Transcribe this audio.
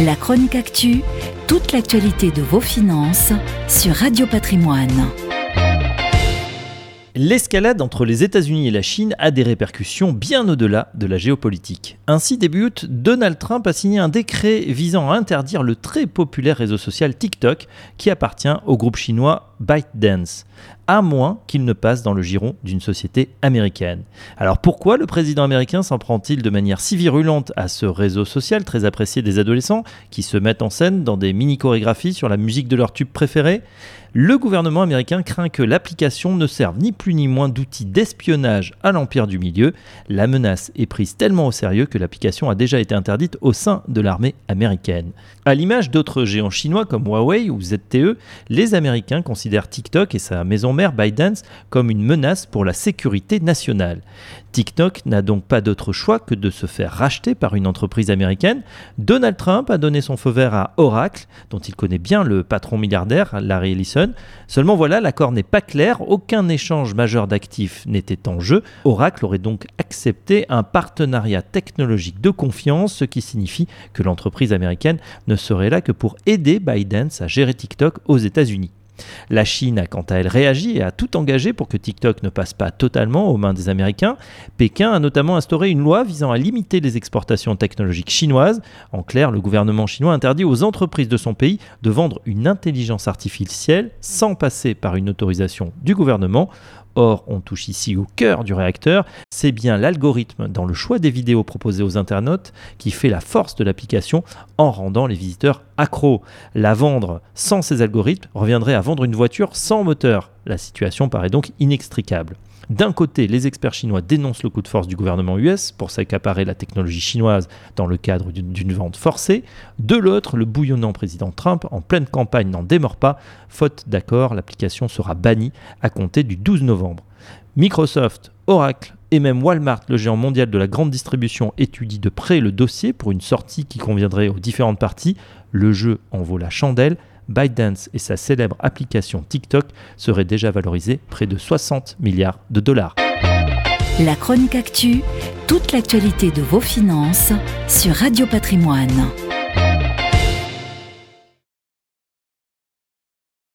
La chronique actu, toute l'actualité de vos finances sur Radio Patrimoine. L'escalade entre les États-Unis et la Chine a des répercussions bien au-delà de la géopolitique. Ainsi débute, Donald Trump a signé un décret visant à interdire le très populaire réseau social TikTok qui appartient au groupe chinois ByteDance, à moins qu'il ne passe dans le giron d'une société américaine. Alors pourquoi le président américain s'en prend-il de manière si virulente à ce réseau social très apprécié des adolescents qui se mettent en scène dans des mini-chorégraphies sur la musique de leur tube préféré? Le gouvernement américain craint que l'application ne serve ni plus ni moins d'outil d'espionnage à l'empire du milieu. La menace est prise tellement au sérieux que l'application a déjà été interdite au sein de l'armée américaine. À l'image d'autres géants chinois comme Huawei ou ZTE, les Américains considèrent TikTok et sa maison mère ByteDance comme une menace pour la sécurité nationale. TikTok n'a donc pas d'autre choix que de se faire racheter par une entreprise américaine. Donald Trump a donné son feu vert à Oracle, dont il connaît bien le patron milliardaire Larry Ellison Seulement voilà, l'accord n'est pas clair, aucun échange majeur d'actifs n'était en jeu. Oracle aurait donc accepté un partenariat technologique de confiance, ce qui signifie que l'entreprise américaine ne serait là que pour aider Biden à gérer TikTok aux États-Unis. La Chine a quant à elle réagi et a tout engagé pour que TikTok ne passe pas totalement aux mains des Américains. Pékin a notamment instauré une loi visant à limiter les exportations technologiques chinoises. En clair, le gouvernement chinois interdit aux entreprises de son pays de vendre une intelligence artificielle sans passer par une autorisation du gouvernement. Or, on touche ici au cœur du réacteur, c'est bien l'algorithme dans le choix des vidéos proposées aux internautes qui fait la force de l'application en rendant les visiteurs accros. La vendre sans ces algorithmes reviendrait à vendre une voiture sans moteur. La situation paraît donc inextricable. D'un côté, les experts chinois dénoncent le coup de force du gouvernement US pour s'accaparer la technologie chinoise dans le cadre d'une vente forcée. De l'autre, le bouillonnant président Trump, en pleine campagne, n'en démord pas. Faute d'accord, l'application sera bannie à compter du 12 novembre. Microsoft, Oracle et même Walmart, le géant mondial de la grande distribution, étudient de près le dossier pour une sortie qui conviendrait aux différentes parties. Le jeu en vaut la chandelle. ByteDance et sa célèbre application TikTok seraient déjà valorisés près de 60 milliards de dollars. La chronique actu, toute l'actualité de vos finances sur Radio Patrimoine.